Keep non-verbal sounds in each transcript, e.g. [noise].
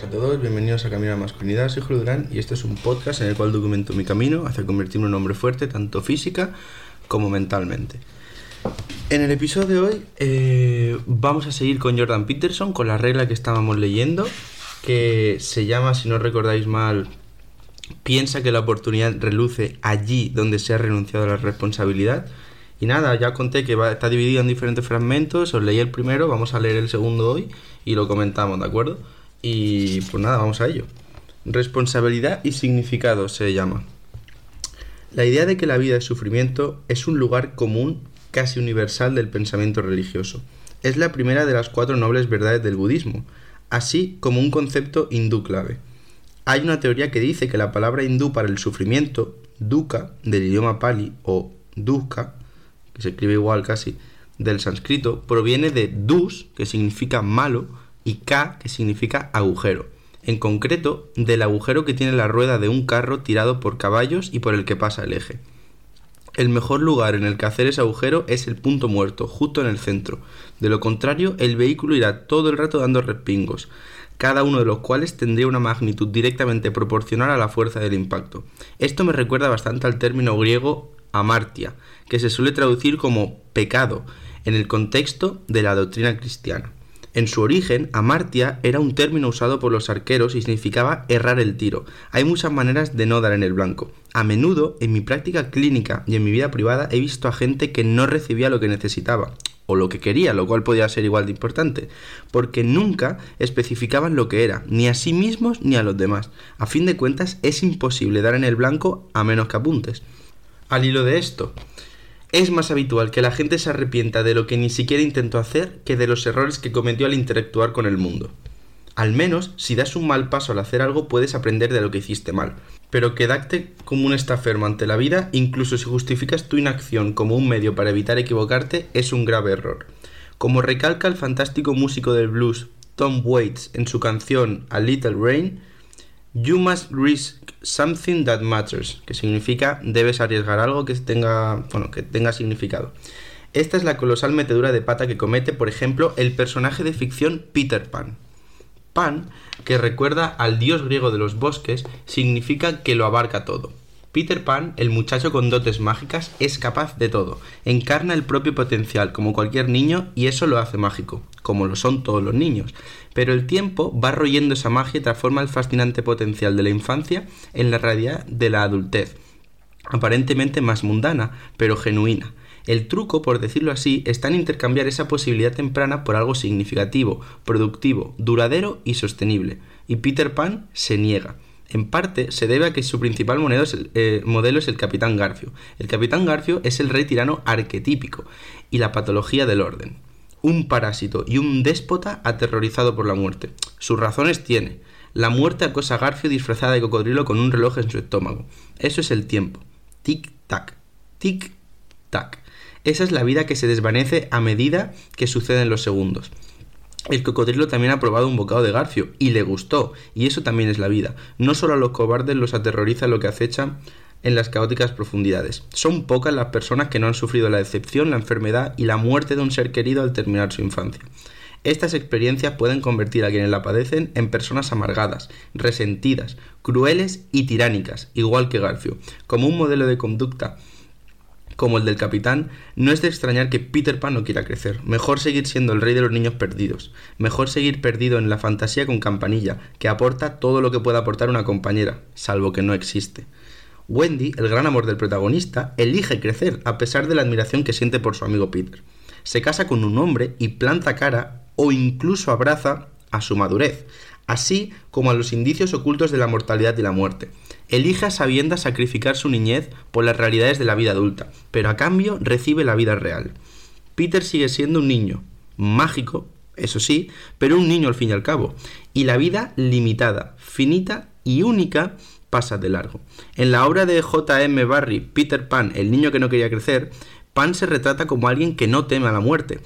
buenas a todos, bienvenidos a Camino a la Masculinidad, soy Julio Durán y este es un podcast en el cual documento mi camino hacia convertirme en un hombre fuerte, tanto física como mentalmente. En el episodio de hoy eh, vamos a seguir con Jordan Peterson, con la regla que estábamos leyendo, que se llama, si no recordáis mal, piensa que la oportunidad reluce allí donde se ha renunciado a la responsabilidad. Y nada, ya conté que está dividido en diferentes fragmentos, os leí el primero, vamos a leer el segundo hoy y lo comentamos, ¿de acuerdo? Y pues nada, vamos a ello. Responsabilidad y significado se llama. La idea de que la vida es sufrimiento es un lugar común casi universal del pensamiento religioso. Es la primera de las cuatro nobles verdades del budismo, así como un concepto hindú clave. Hay una teoría que dice que la palabra hindú para el sufrimiento, dukkha, del idioma pali, o dukkha, que se escribe igual casi, del sánscrito, proviene de dus, que significa malo, y ka, que significa agujero. En concreto, del agujero que tiene la rueda de un carro tirado por caballos y por el que pasa el eje. El mejor lugar en el que hacer ese agujero es el punto muerto, justo en el centro. De lo contrario, el vehículo irá todo el rato dando respingos, cada uno de los cuales tendría una magnitud directamente proporcional a la fuerza del impacto. Esto me recuerda bastante al término griego amartia, que se suele traducir como pecado en el contexto de la doctrina cristiana. En su origen, amartia era un término usado por los arqueros y significaba errar el tiro. Hay muchas maneras de no dar en el blanco. A menudo, en mi práctica clínica y en mi vida privada, he visto a gente que no recibía lo que necesitaba o lo que quería, lo cual podía ser igual de importante, porque nunca especificaban lo que era, ni a sí mismos ni a los demás. A fin de cuentas, es imposible dar en el blanco a menos que apuntes. Al hilo de esto, es más habitual que la gente se arrepienta de lo que ni siquiera intentó hacer que de los errores que cometió al interactuar con el mundo. Al menos, si das un mal paso al hacer algo, puedes aprender de lo que hiciste mal. Pero quedarte como un estafermo ante la vida, incluso si justificas tu inacción como un medio para evitar equivocarte, es un grave error. Como recalca el fantástico músico del blues Tom Waits en su canción A Little Rain, You must risk something that matters, que significa debes arriesgar algo que tenga, bueno, que tenga significado. Esta es la colosal metedura de pata que comete, por ejemplo, el personaje de ficción Peter Pan. Pan, que recuerda al dios griego de los bosques, significa que lo abarca todo. Peter Pan, el muchacho con dotes mágicas, es capaz de todo, encarna el propio potencial como cualquier niño y eso lo hace mágico, como lo son todos los niños. Pero el tiempo va royendo esa magia y transforma el fascinante potencial de la infancia en la realidad de la adultez, aparentemente más mundana, pero genuina. El truco, por decirlo así, está en intercambiar esa posibilidad temprana por algo significativo, productivo, duradero y sostenible. Y Peter Pan se niega en parte se debe a que su principal modelo es, el, eh, modelo es el Capitán Garfio. El Capitán Garfio es el rey tirano arquetípico y la patología del orden. Un parásito y un déspota aterrorizado por la muerte. Sus razones tiene. La muerte acosa a Garfio disfrazada de cocodrilo con un reloj en su estómago. Eso es el tiempo. Tic-tac. Tic-tac. Esa es la vida que se desvanece a medida que suceden los segundos. El cocodrilo también ha probado un bocado de garfio y le gustó, y eso también es la vida. No solo a los cobardes los aterroriza lo que acechan en las caóticas profundidades. Son pocas las personas que no han sufrido la decepción, la enfermedad y la muerte de un ser querido al terminar su infancia. Estas experiencias pueden convertir a quienes la padecen en personas amargadas, resentidas, crueles y tiránicas, igual que Garfio, como un modelo de conducta como el del capitán, no es de extrañar que Peter Pan no quiera crecer. Mejor seguir siendo el rey de los niños perdidos. Mejor seguir perdido en la fantasía con campanilla, que aporta todo lo que pueda aportar una compañera, salvo que no existe. Wendy, el gran amor del protagonista, elige crecer a pesar de la admiración que siente por su amigo Peter. Se casa con un hombre y planta cara o incluso abraza a su madurez, así como a los indicios ocultos de la mortalidad y la muerte. Elige a sabiendas sacrificar su niñez por las realidades de la vida adulta, pero a cambio recibe la vida real. Peter sigue siendo un niño, mágico, eso sí, pero un niño al fin y al cabo, y la vida limitada, finita y única pasa de largo. En la obra de J.M. Barry, Peter Pan, el niño que no quería crecer, Pan se retrata como alguien que no teme a la muerte,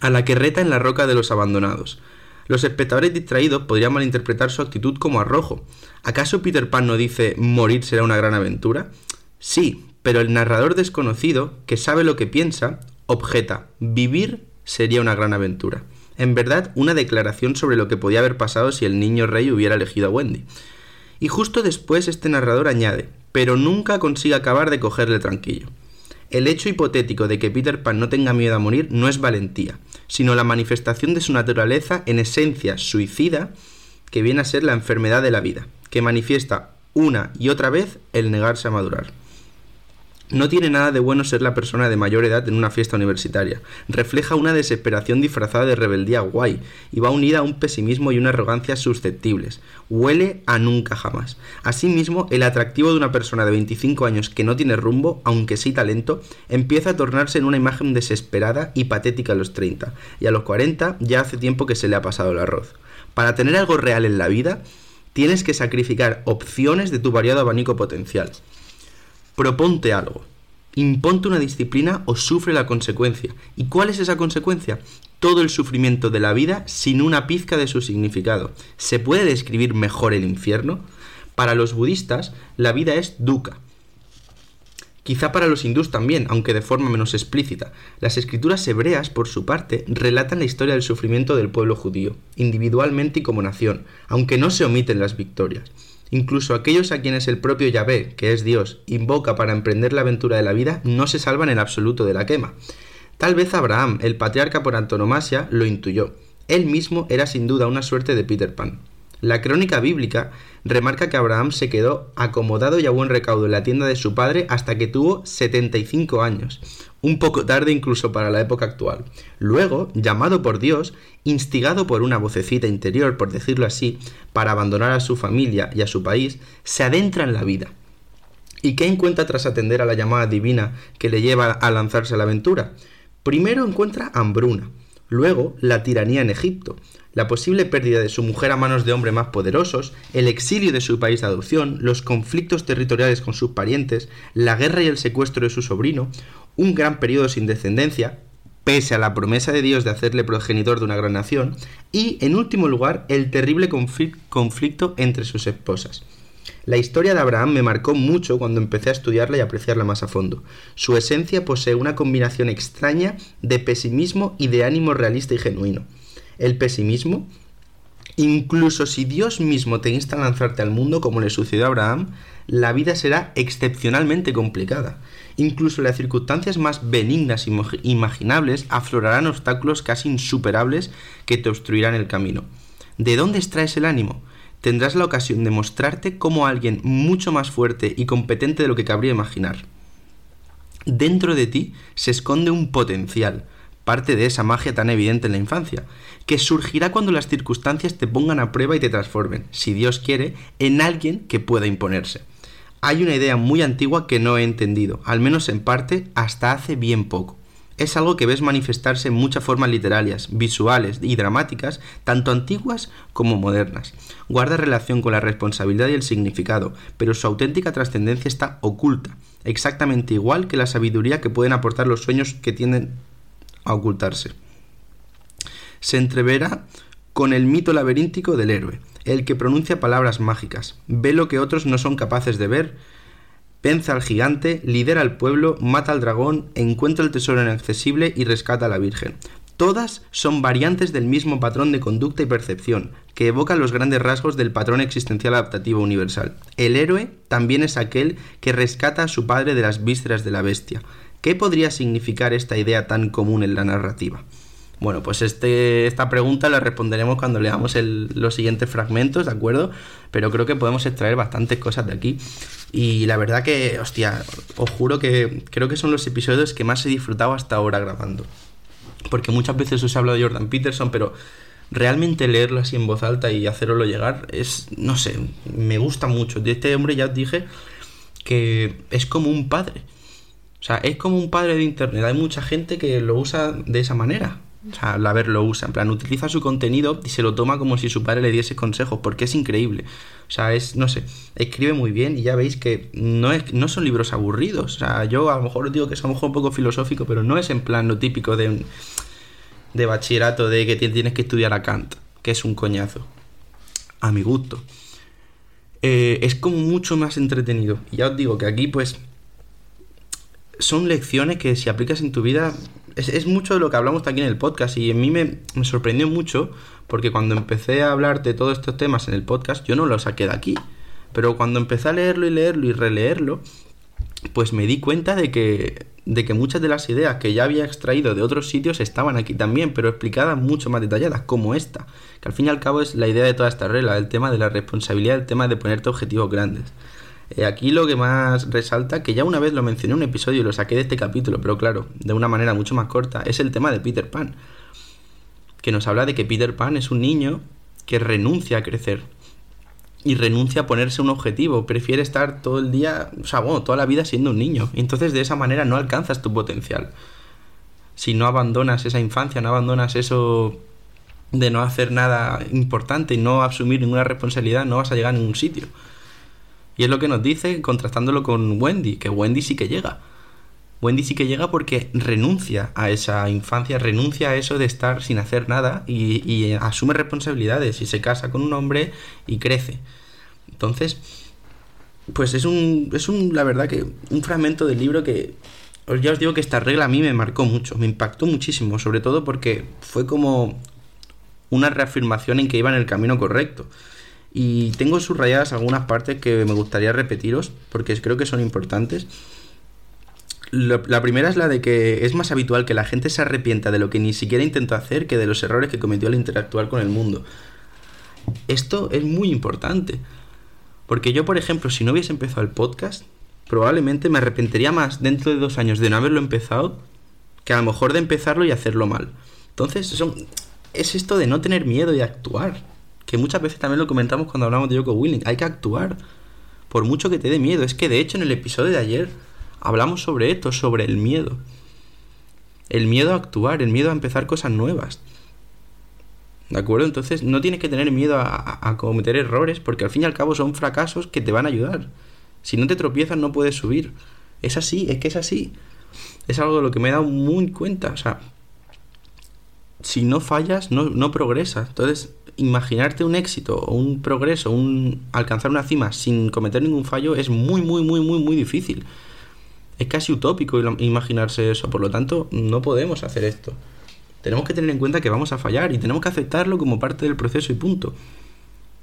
a la que reta en la roca de los abandonados. Los espectadores distraídos podrían malinterpretar su actitud como arrojo. ¿Acaso Peter Pan no dice morir será una gran aventura? Sí, pero el narrador desconocido, que sabe lo que piensa, objeta vivir sería una gran aventura. En verdad, una declaración sobre lo que podía haber pasado si el niño rey hubiera elegido a Wendy. Y justo después este narrador añade, pero nunca consigue acabar de cogerle tranquillo. El hecho hipotético de que Peter Pan no tenga miedo a morir no es valentía, sino la manifestación de su naturaleza en esencia suicida que viene a ser la enfermedad de la vida, que manifiesta una y otra vez el negarse a madurar. No tiene nada de bueno ser la persona de mayor edad en una fiesta universitaria. Refleja una desesperación disfrazada de rebeldía guay y va unida a un pesimismo y una arrogancia susceptibles. Huele a nunca jamás. Asimismo, el atractivo de una persona de 25 años que no tiene rumbo, aunque sí talento, empieza a tornarse en una imagen desesperada y patética a los 30, y a los 40 ya hace tiempo que se le ha pasado el arroz. Para tener algo real en la vida, tienes que sacrificar opciones de tu variado abanico potencial. Proponte algo. Imponte una disciplina o sufre la consecuencia. ¿Y cuál es esa consecuencia? Todo el sufrimiento de la vida sin una pizca de su significado. ¿Se puede describir mejor el infierno? Para los budistas, la vida es dukkha, Quizá para los hindús también, aunque de forma menos explícita. Las escrituras hebreas, por su parte, relatan la historia del sufrimiento del pueblo judío, individualmente y como nación, aunque no se omiten las victorias. Incluso aquellos a quienes el propio Yahvé, que es Dios, invoca para emprender la aventura de la vida, no se salvan en absoluto de la quema. Tal vez Abraham, el patriarca por antonomasia, lo intuyó. Él mismo era sin duda una suerte de Peter Pan. La crónica bíblica remarca que Abraham se quedó acomodado y a buen recaudo en la tienda de su padre hasta que tuvo 75 años, un poco tarde incluso para la época actual. Luego, llamado por Dios, instigado por una vocecita interior, por decirlo así, para abandonar a su familia y a su país, se adentra en la vida. ¿Y qué encuentra tras atender a la llamada divina que le lleva a lanzarse a la aventura? Primero encuentra hambruna, luego la tiranía en Egipto, la posible pérdida de su mujer a manos de hombres más poderosos, el exilio de su país de adopción, los conflictos territoriales con sus parientes, la guerra y el secuestro de su sobrino, un gran periodo sin descendencia, pese a la promesa de Dios de hacerle progenitor de una gran nación, y, en último lugar, el terrible conflicto entre sus esposas. La historia de Abraham me marcó mucho cuando empecé a estudiarla y apreciarla más a fondo. Su esencia posee una combinación extraña de pesimismo y de ánimo realista y genuino. El pesimismo, incluso si Dios mismo te insta a lanzarte al mundo como le sucedió a Abraham, la vida será excepcionalmente complicada. Incluso las circunstancias más benignas e imaginables aflorarán obstáculos casi insuperables que te obstruirán el camino. ¿De dónde extraes el ánimo? Tendrás la ocasión de mostrarte como alguien mucho más fuerte y competente de lo que cabría imaginar. Dentro de ti se esconde un potencial, parte de esa magia tan evidente en la infancia, que surgirá cuando las circunstancias te pongan a prueba y te transformen, si Dios quiere, en alguien que pueda imponerse hay una idea muy antigua que no he entendido, al menos en parte hasta hace bien poco. Es algo que ves manifestarse en muchas formas literarias, visuales y dramáticas, tanto antiguas como modernas. Guarda relación con la responsabilidad y el significado, pero su auténtica trascendencia está oculta, exactamente igual que la sabiduría que pueden aportar los sueños que tienden a ocultarse. Se entreverá con el mito laberíntico del héroe, el que pronuncia palabras mágicas, ve lo que otros no son capaces de ver, vence al gigante, lidera al pueblo, mata al dragón, encuentra el tesoro inaccesible y rescata a la Virgen. Todas son variantes del mismo patrón de conducta y percepción, que evocan los grandes rasgos del patrón existencial adaptativo universal. El héroe también es aquel que rescata a su padre de las vísceras de la bestia. ¿Qué podría significar esta idea tan común en la narrativa? Bueno, pues este, esta pregunta la responderemos cuando leamos los siguientes fragmentos, ¿de acuerdo? Pero creo que podemos extraer bastantes cosas de aquí. Y la verdad que, hostia, os juro que creo que son los episodios que más he disfrutado hasta ahora grabando. Porque muchas veces os he hablado de Jordan Peterson, pero realmente leerlo así en voz alta y hacerlo llegar es, no sé, me gusta mucho. De este hombre ya os dije que es como un padre. O sea, es como un padre de Internet. Hay mucha gente que lo usa de esa manera. O sea, la ver lo usa, en plan, utiliza su contenido y se lo toma como si su padre le diese consejos, porque es increíble. O sea, es, no sé, escribe muy bien y ya veis que no, es, no son libros aburridos. O sea, yo a lo mejor os digo que es a lo mejor un poco filosófico, pero no es en plan lo típico de, de bachillerato de que tienes que estudiar a Kant, que es un coñazo. A mi gusto. Eh, es como mucho más entretenido. Y ya os digo que aquí, pues, son lecciones que si aplicas en tu vida es, mucho de lo que hablamos aquí en el podcast y a mí me, me, sorprendió mucho porque cuando empecé a hablar de todos estos temas en el podcast yo no lo saqué de aquí. Pero cuando empecé a leerlo y leerlo y releerlo, pues me di cuenta de que, de que muchas de las ideas que ya había extraído de otros sitios estaban aquí también, pero explicadas mucho más detalladas, como esta, que al fin y al cabo es la idea de toda esta regla, el tema de la responsabilidad, el tema de ponerte objetivos grandes. Eh, aquí lo que más resalta, que ya una vez lo mencioné en un episodio y lo saqué de este capítulo, pero claro, de una manera mucho más corta, es el tema de Peter Pan, que nos habla de que Peter Pan es un niño que renuncia a crecer y renuncia a ponerse un objetivo, prefiere estar todo el día, o sea, bueno, toda la vida siendo un niño. Entonces de esa manera no alcanzas tu potencial. Si no abandonas esa infancia, no abandonas eso de no hacer nada importante y no asumir ninguna responsabilidad, no vas a llegar a ningún sitio. Y es lo que nos dice contrastándolo con Wendy, que Wendy sí que llega. Wendy sí que llega porque renuncia a esa infancia, renuncia a eso de estar sin hacer nada y, asume responsabilidades y se casa con un hombre y crece. Entonces, pues es un, es un, la verdad que un fragmento del libro que ya os digo que esta regla a mí me marcó mucho, me impactó muchísimo, sobre todo porque fue como una reafirmación en que iba en el camino correcto. Y tengo subrayadas algunas partes que me gustaría repetiros porque creo que son importantes la primera es la de que es más habitual que la gente se arrepienta de lo que ni siquiera intentó hacer que de los errores que cometió al interactuar con el mundo. Esto es muy importante. Porque yo, por ejemplo, si no hubiese empezado el podcast, probablemente me arrepentiría más dentro de dos años de no haberlo empezado que a lo mejor de empezarlo y hacerlo mal. Entonces, es esto de no tener miedo y actuar. Que muchas veces también lo comentamos cuando hablamos de Yoko Willing. Hay que actuar. Por mucho que te dé miedo. Es que de hecho en el episodio de ayer hablamos sobre esto, sobre el miedo. El miedo a actuar, el miedo a empezar cosas nuevas. ¿De acuerdo? Entonces no tienes que tener miedo a, cometer errores porque al fin y al cabo son fracasos que te van a ayudar. Si no te tropiezas no puedes subir. Es así, es que es así. Es algo de lo que me he dado muy cuenta. O sea, si no fallas, no, progresas. Entonces, imaginarte un éxito o un progreso, un alcanzar una cima sin cometer ningún fallo es muy, muy, muy, muy, muy difícil. Es casi utópico imaginarse eso, por lo tanto no podemos hacer esto. Tenemos que tener en cuenta que vamos a fallar y tenemos que aceptarlo como parte del proceso y punto.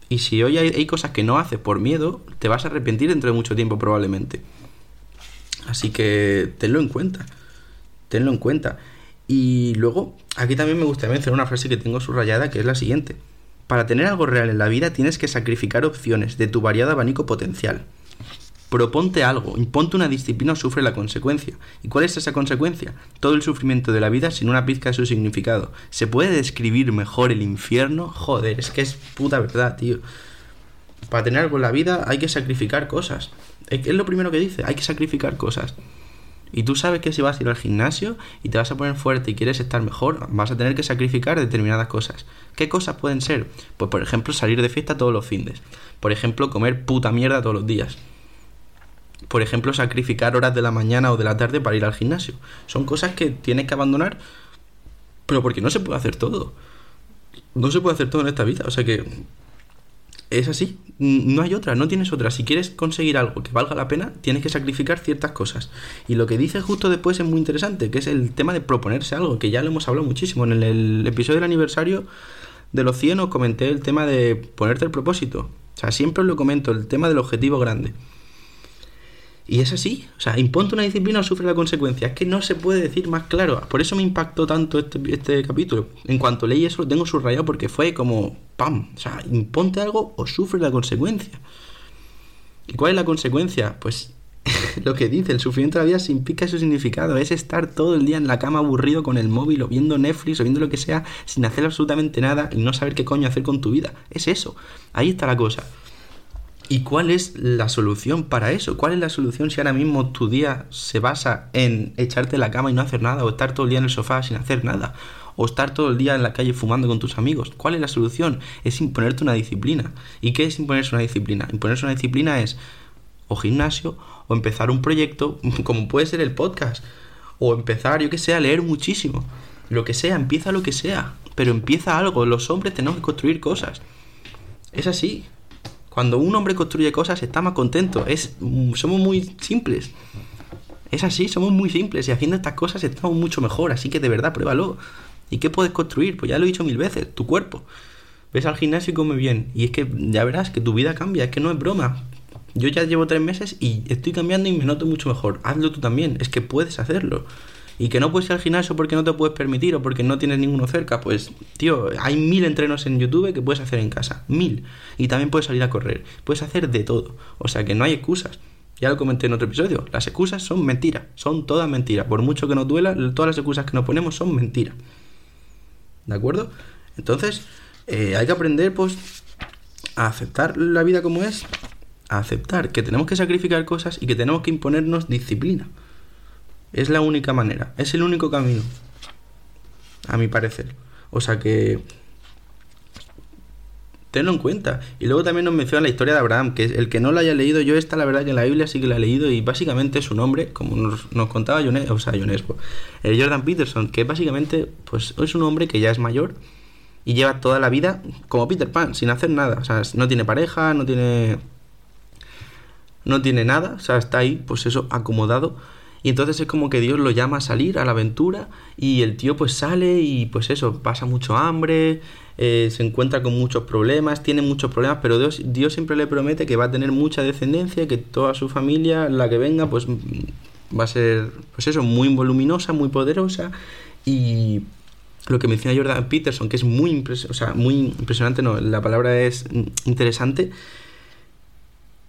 Y si hoy hay, cosas que no haces por miedo, te vas a arrepentir dentro de mucho tiempo probablemente. Así que tenlo en cuenta. Tenlo en cuenta. Y luego, aquí también me gustaría mencionar una frase que tengo subrayada, que es la siguiente. Para tener algo real en la vida tienes que sacrificar opciones de tu variado abanico potencial. Proponte algo, imponte una disciplina o sufre la consecuencia. ¿Y cuál es esa consecuencia? Todo el sufrimiento de la vida sin una pizca de su significado. ¿Se puede describir mejor el infierno? Joder, es que es puta verdad, tío. Para tener algo en la vida hay que sacrificar cosas. Es lo primero que dice, hay que sacrificar cosas. Y tú sabes que si vas a ir al gimnasio y te vas a poner fuerte y quieres estar mejor, vas a tener que sacrificar determinadas cosas. ¿Qué cosas pueden ser? Pues por ejemplo salir de fiesta todos los fines. Por ejemplo comer puta mierda todos los días por ejemplo, sacrificar horas de la mañana o de la tarde para ir al gimnasio. Son cosas que tienes que abandonar, pero porque no se puede hacer todo. No se puede hacer todo en esta vida, o sea que es así, no hay otra, no tienes otra. Si quieres conseguir algo que valga la pena, tienes que sacrificar ciertas cosas. Y lo que dice justo después es muy interesante, que es el tema de proponerse algo, que ya lo hemos hablado muchísimo. En el, episodio del aniversario de los 100 os comenté el tema de ponerte el propósito. O sea, siempre os lo comento, el tema del objetivo grande. Y es así, o sea, imponte una disciplina o sufre la consecuencia. Es que no se puede decir más claro. Por eso me impactó tanto este, este capítulo. En cuanto leí eso, lo tengo subrayado porque fue como ¡pam! O sea, imponte algo o sufre la consecuencia. ¿Y cuál es la consecuencia? Pues [laughs] lo que dice, el sufrimiento de la vida se implica su significado. Es estar todo el día en la cama aburrido con el móvil o viendo Netflix o viendo lo que sea sin hacer absolutamente nada y no saber qué coño hacer con tu vida. Es eso. Ahí está la cosa. ¿Y cuál es la solución para eso? ¿Cuál es la solución si ahora mismo tu día se basa en echarte la cama y no hacer nada? ¿O estar todo el día en el sofá sin hacer nada? ¿O estar todo el día en la calle fumando con tus amigos? ¿Cuál es la solución? Es imponerte una disciplina. ¿Y qué es imponerse una disciplina? Imponerse una disciplina es o gimnasio o empezar un proyecto [laughs] como puede ser el podcast. O empezar, yo que sé, a leer muchísimo. Lo que sea, empieza lo que sea. Pero empieza algo. Los hombres tenemos que construir cosas. Es así. Cuando un hombre construye cosas está más contento. Es, somos muy simples. Es así, somos muy simples y haciendo estas cosas estamos mucho mejor, así que de verdad, pruébalo. ¿Y qué puedes construir? Pues ya lo he dicho mil veces, tu cuerpo. Ves al gimnasio y come bien. Y es que ya verás que tu vida cambia, es que no es broma. Yo ya llevo tres meses y estoy cambiando y me noto mucho mejor. Hazlo tú también, es que puedes hacerlo. Y que no puedes ir al gimnasio porque no te puedes permitir o porque no tienes ninguno cerca, pues, tío, hay mil entrenos en YouTube que puedes hacer en casa. Mil. Y también puedes salir a correr. Puedes hacer de todo. O sea que no hay excusas. Ya lo comenté en otro episodio. Las excusas son mentiras. Son todas mentiras. Por mucho que nos duela, todas las excusas que nos ponemos son mentiras. ¿De acuerdo? Entonces, eh, hay que aprender, pues, a aceptar la vida como es. A aceptar que tenemos que sacrificar cosas y que tenemos que imponernos disciplina. Es la única manera. Es el único camino. A mi parecer. O sea que tenlo en cuenta. Y luego también nos menciona la historia de Abraham, que el que no la haya leído, yo esta la verdad que en la Biblia sí que la he leído y básicamente su nombre, como nos, contaba Jones, o sea, Jonesbo, el Jordan Peterson, que básicamente pues es un hombre que ya es mayor y lleva toda la vida como Peter Pan, sin hacer nada. O sea, no tiene pareja, no tiene... No tiene nada, o sea, está ahí, pues eso, acomodado y entonces es como que Dios lo llama a salir a la aventura y el tío pues sale y pues eso, pasa mucho hambre, eh, se encuentra con muchos problemas, tiene muchos problemas, pero Dios, Dios siempre le promete que va a tener mucha descendencia, que toda su familia, la que venga, pues va a ser, pues eso, muy voluminosa, muy poderosa. Y lo que menciona Jordan Peterson, que es muy, muy impresionante, no, la palabra es interesante,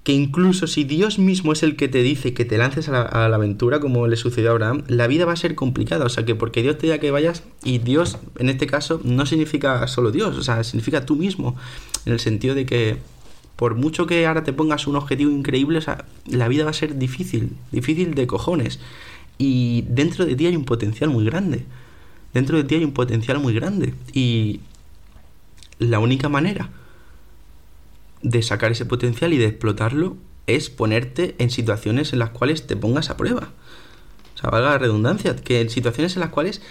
que incluso si Dios mismo es el que te dice que te lances a la, aventura, como le sucedió a Abraham, la vida va a ser complicada. O sea, que porque Dios te diga que vayas, y Dios, en este caso, no significa solo Dios, o sea, significa tú mismo, en el sentido de que por mucho que ahora te pongas un objetivo increíble, o sea, la vida va a ser difícil, difícil de cojones. Y dentro de ti hay un potencial muy grande. Dentro de ti hay un potencial muy grande. Y la única manera de sacar ese potencial y de explotarlo es ponerte en situaciones en las cuales te pongas a prueba. O sea, valga la redundancia, que en situaciones en las cuales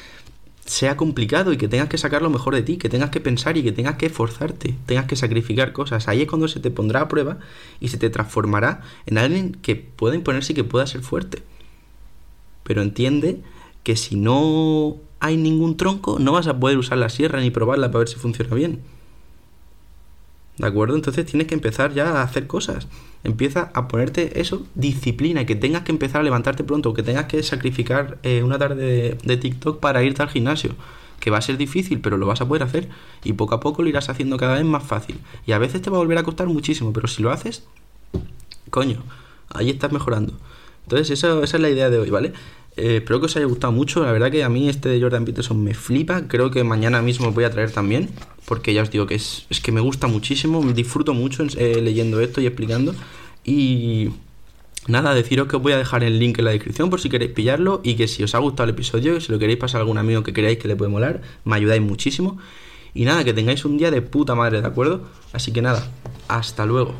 sea complicado y que tengas que sacar lo mejor de ti, que tengas que pensar y que tengas que esforzarte, tengas que sacrificar cosas. Ahí es cuando se te pondrá a prueba y se te transformará en alguien que pueda imponerse y que pueda ser fuerte. Pero entiende que si no hay ningún tronco, no vas a poder usar la sierra ni probarla para ver si funciona bien. ¿De acuerdo? Entonces tienes que empezar ya a hacer cosas. Empieza a ponerte eso, disciplina, que tengas que empezar a levantarte pronto, que tengas que sacrificar eh, una tarde de, TikTok para irte al gimnasio. Que va a ser difícil, pero lo vas a poder hacer. Y poco a poco lo irás haciendo cada vez más fácil. Y a veces te va a volver a costar muchísimo, pero si lo haces, coño, ahí estás mejorando. Entonces, eso, esa es la idea de hoy, ¿vale? Eh, espero que os haya gustado mucho. La verdad que a mí este de Jordan Peterson me flipa. Creo que mañana mismo voy a traer también. Porque ya os digo que es, es que me gusta muchísimo. Disfruto mucho eh, leyendo esto y explicando. Y nada, deciros que os voy a dejar el link en la descripción por si queréis pillarlo. Y que si os ha gustado el episodio, si lo queréis pasar a algún amigo que creáis que le puede molar, me ayudáis muchísimo. Y nada, que tengáis un día de puta madre, ¿de acuerdo? Así que nada, hasta luego.